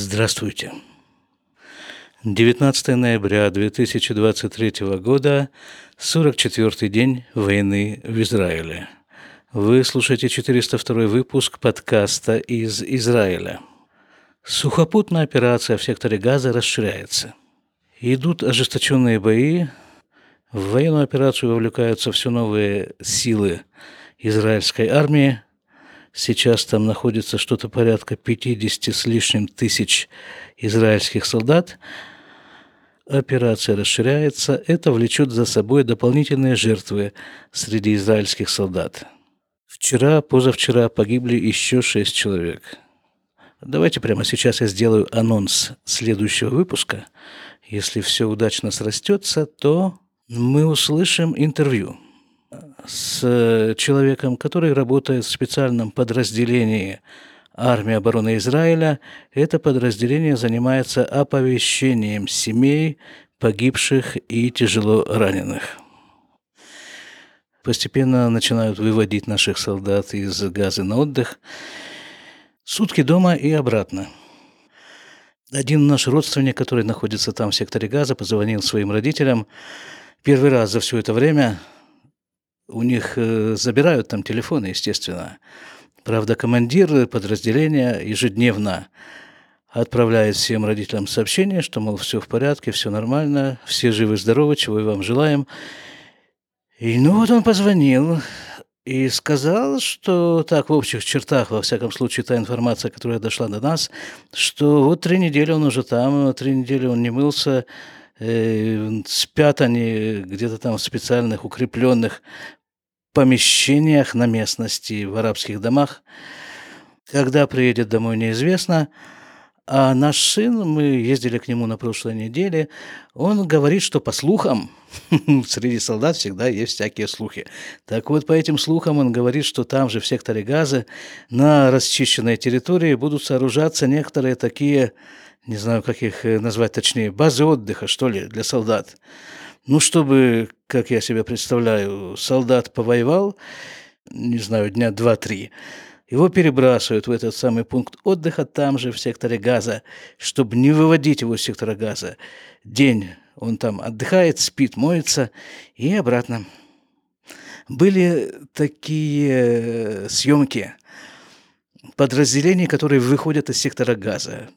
Здравствуйте. 19 ноября 2023 года, 44-й день войны в Израиле. Вы слушаете 402 выпуск подкаста из Израиля. Сухопутная операция в секторе Газа расширяется. Идут ожесточенные бои. В военную операцию вовлекаются все новые силы израильской армии – Сейчас там находится что-то порядка 50 с лишним тысяч израильских солдат. Операция расширяется. Это влечет за собой дополнительные жертвы среди израильских солдат. Вчера, позавчера погибли еще шесть человек. Давайте прямо сейчас я сделаю анонс следующего выпуска. Если все удачно срастется, то мы услышим интервью с э, человеком, который работает в специальном подразделении армии обороны Израиля. Это подразделение занимается оповещением семей погибших и тяжело раненых. Постепенно начинают выводить наших солдат из газа на отдых. Сутки дома и обратно. Один наш родственник, который находится там в секторе газа, позвонил своим родителям. Первый раз за все это время у них э, забирают там телефоны, естественно. Правда, командир подразделения ежедневно отправляет всем родителям сообщение, что, мол, все в порядке, все нормально, все живы-здоровы, чего и вам желаем. И ну вот он позвонил и сказал, что так в общих чертах, во всяком случае, та информация, которая дошла до нас, что вот три недели он уже там, три недели он не мылся, э, спят они где-то там в специальных укрепленных помещениях на местности, в арабских домах. Когда приедет домой, неизвестно. А наш сын, мы ездили к нему на прошлой неделе, он говорит, что по слухам, среди солдат всегда есть всякие слухи. Так вот, по этим слухам он говорит, что там же, в секторе Газа, на расчищенной территории будут сооружаться некоторые такие, не знаю, как их назвать точнее, базы отдыха, что ли, для солдат. Ну, чтобы, как я себе представляю, солдат повоевал, не знаю, дня два-три, его перебрасывают в этот самый пункт отдыха там же, в секторе газа, чтобы не выводить его из сектора газа. День он там отдыхает, спит, моется и обратно. Были такие съемки подразделений, которые выходят из сектора газа.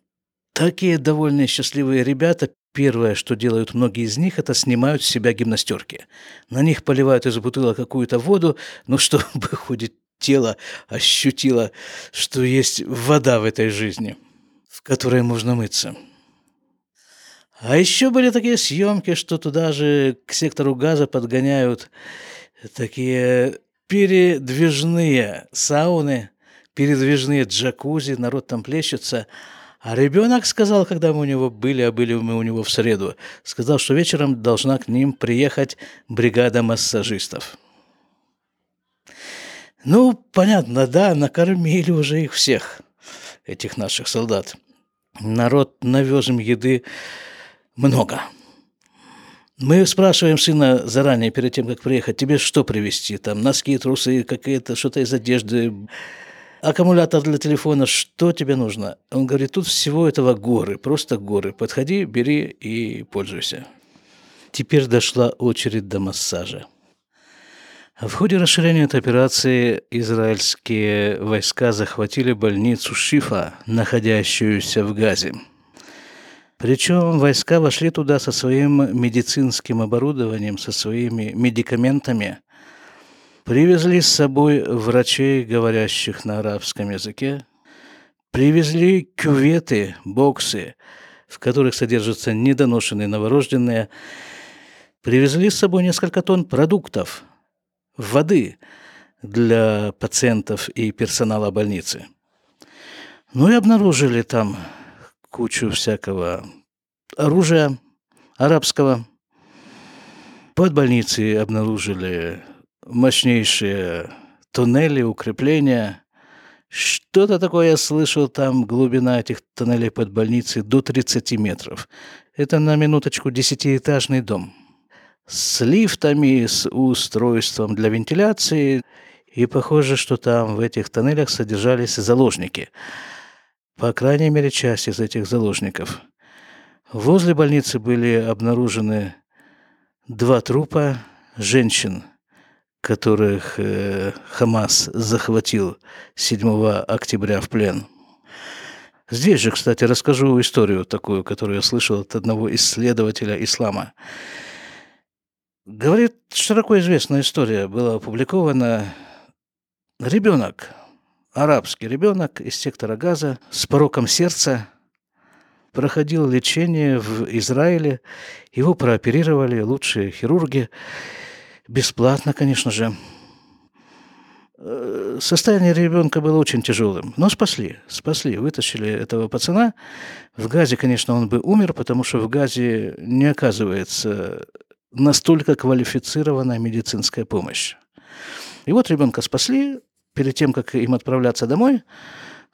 Такие довольно счастливые ребята Первое, что делают многие из них, это снимают с себя гимнастерки. На них поливают из бутылок какую-то воду, ну, чтобы хоть тело ощутило, что есть вода в этой жизни, в которой можно мыться. А еще были такие съемки, что туда же к сектору газа подгоняют такие передвижные сауны, передвижные джакузи, народ там плещется – а ребенок сказал, когда мы у него были, а были мы у него в среду, сказал, что вечером должна к ним приехать бригада массажистов. Ну, понятно, да, накормили уже их всех, этих наших солдат. Народ навез им еды много. Мы спрашиваем сына заранее, перед тем, как приехать, тебе что привезти? Там носки, трусы, какие-то, что-то из одежды, аккумулятор для телефона, что тебе нужно? Он говорит, тут всего этого горы, просто горы. Подходи, бери и пользуйся. Теперь дошла очередь до массажа. В ходе расширения этой операции израильские войска захватили больницу Шифа, находящуюся в Газе. Причем войска вошли туда со своим медицинским оборудованием, со своими медикаментами – Привезли с собой врачей, говорящих на арабском языке. Привезли кюветы, боксы, в которых содержатся недоношенные новорожденные. Привезли с собой несколько тонн продуктов, воды для пациентов и персонала больницы. Ну и обнаружили там кучу всякого оружия арабского. Под больницей обнаружили мощнейшие туннели, укрепления. Что-то такое я слышал, там глубина этих туннелей под больницей до 30 метров. Это на минуточку десятиэтажный дом. С лифтами, с устройством для вентиляции. И похоже, что там в этих тоннелях содержались заложники. по крайней мере, часть из этих заложников. Возле больницы были обнаружены два трупа женщин, которых э, Хамас захватил 7 октября в плен. Здесь же, кстати, расскажу историю такую, которую я слышал от одного исследователя ислама. Говорит, широко известная история была опубликована. Ребенок, арабский ребенок из сектора Газа с пороком сердца проходил лечение в Израиле. Его прооперировали лучшие хирурги. Бесплатно, конечно же. Э, состояние ребенка было очень тяжелым, но спасли, спасли, вытащили этого пацана. В Газе, конечно, он бы умер, потому что в Газе не оказывается настолько квалифицированная медицинская помощь. И вот ребенка спасли, перед тем, как им отправляться домой,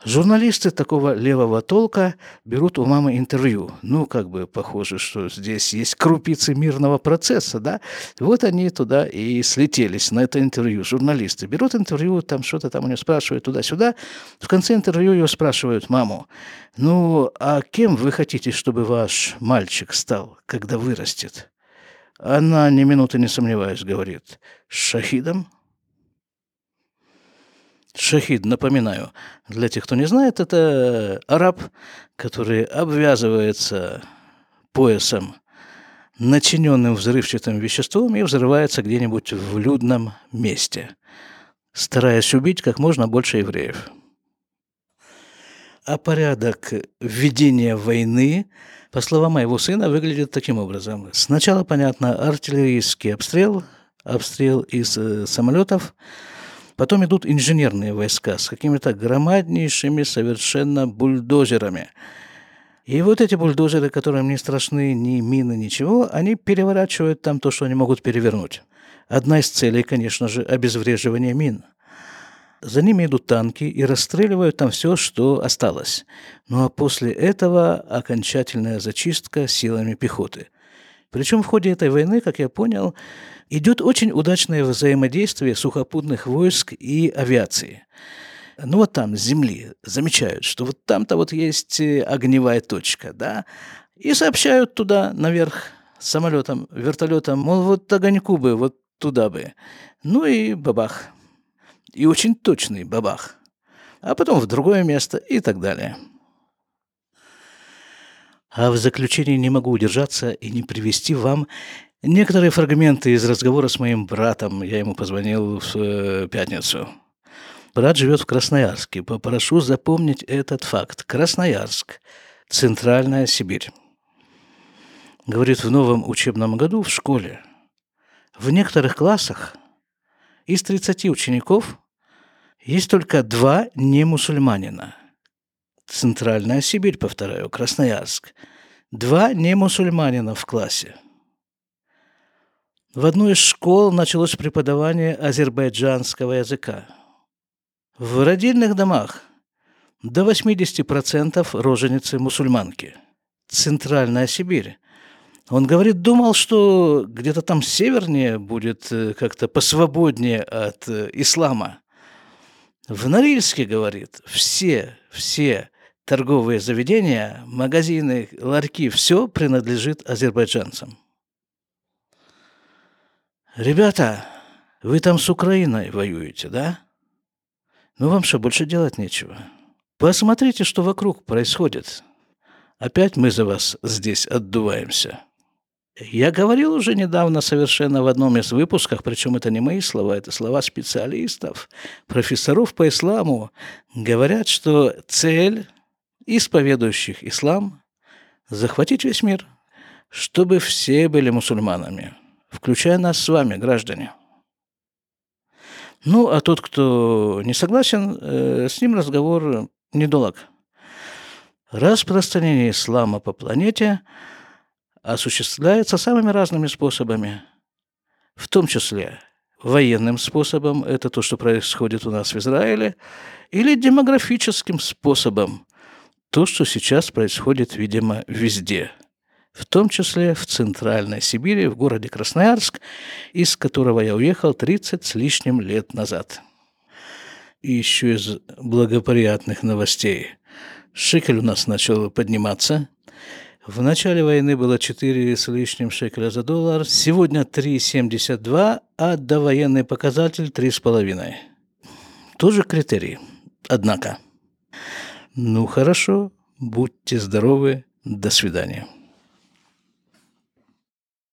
Журналисты такого левого толка берут у мамы интервью. Ну, как бы похоже, что здесь есть крупицы мирного процесса, да? Вот они туда и слетелись на это интервью. Журналисты берут интервью, там что-то там у нее спрашивают туда-сюда. В конце интервью ее спрашивают маму, ну, а кем вы хотите, чтобы ваш мальчик стал, когда вырастет? Она ни минуты не сомневаясь говорит, шахидом? Шахид, напоминаю, для тех, кто не знает, это араб, который обвязывается поясом, начиненным взрывчатым веществом, и взрывается где-нибудь в людном месте, стараясь убить как можно больше евреев. А порядок ведения войны, по словам моего сына, выглядит таким образом. Сначала, понятно, артиллерийский обстрел, обстрел из э, самолетов – Потом идут инженерные войска с какими-то громаднейшими совершенно бульдозерами. И вот эти бульдозеры, которым не страшны ни мины, ничего, они переворачивают там то, что они могут перевернуть. Одна из целей, конечно же, обезвреживание мин. За ними идут танки и расстреливают там все, что осталось. Ну а после этого окончательная зачистка силами пехоты. Причем в ходе этой войны, как я понял, идет очень удачное взаимодействие сухопутных войск и авиации. Ну вот там, с земли, замечают, что вот там-то вот есть э, огневая точка, да, и сообщают туда, наверх, самолетом, вертолетом, мол, вот огоньку бы, вот туда бы. Ну и бабах. И очень точный бабах. А потом в другое место и так далее. А в заключение не могу удержаться и не привести вам Некоторые фрагменты из разговора с моим братом, я ему позвонил в э, пятницу. Брат живет в Красноярске. Попрошу запомнить этот факт. Красноярск. Центральная Сибирь. Говорит, в новом учебном году в школе в некоторых классах из 30 учеников есть только два не мусульманина. Центральная Сибирь, повторяю, Красноярск. Два не мусульманина в классе – в одной из школ началось преподавание азербайджанского языка. В родильных домах до 80% роженицы мусульманки. Центральная Сибирь. Он говорит, думал, что где-то там севернее будет э, как-то посвободнее от э, ислама. В Норильске, говорит, все, все торговые заведения, магазины, ларьки, все принадлежит азербайджанцам. Ребята, вы там с Украиной воюете, да? Ну вам что, больше делать нечего? Посмотрите, что вокруг происходит. Опять мы за вас здесь отдуваемся. Я говорил уже недавно совершенно в одном из выпусков, причем это не мои слова, это слова специалистов, профессоров по исламу, говорят, что цель исповедующих ислам – захватить весь мир, чтобы все были мусульманами – включая нас с вами, граждане. Ну, а тот, кто не согласен, э, с ним разговор недолг. Распространение ислама по планете осуществляется самыми разными способами, в том числе военным способом, это то, что происходит у нас в Израиле, или демографическим способом, то, что сейчас происходит, видимо, везде – в том числе в Центральной Сибири, в городе Красноярск, из которого я уехал 30 с лишним лет назад. И еще из благоприятных новостей. Шекель у нас начал подниматься. В начале войны было 4 с лишним шекеля за доллар, сегодня 3,72, а довоенный показатель 3,5. Тоже критерий. Однако. Ну хорошо, будьте здоровы, до свидания.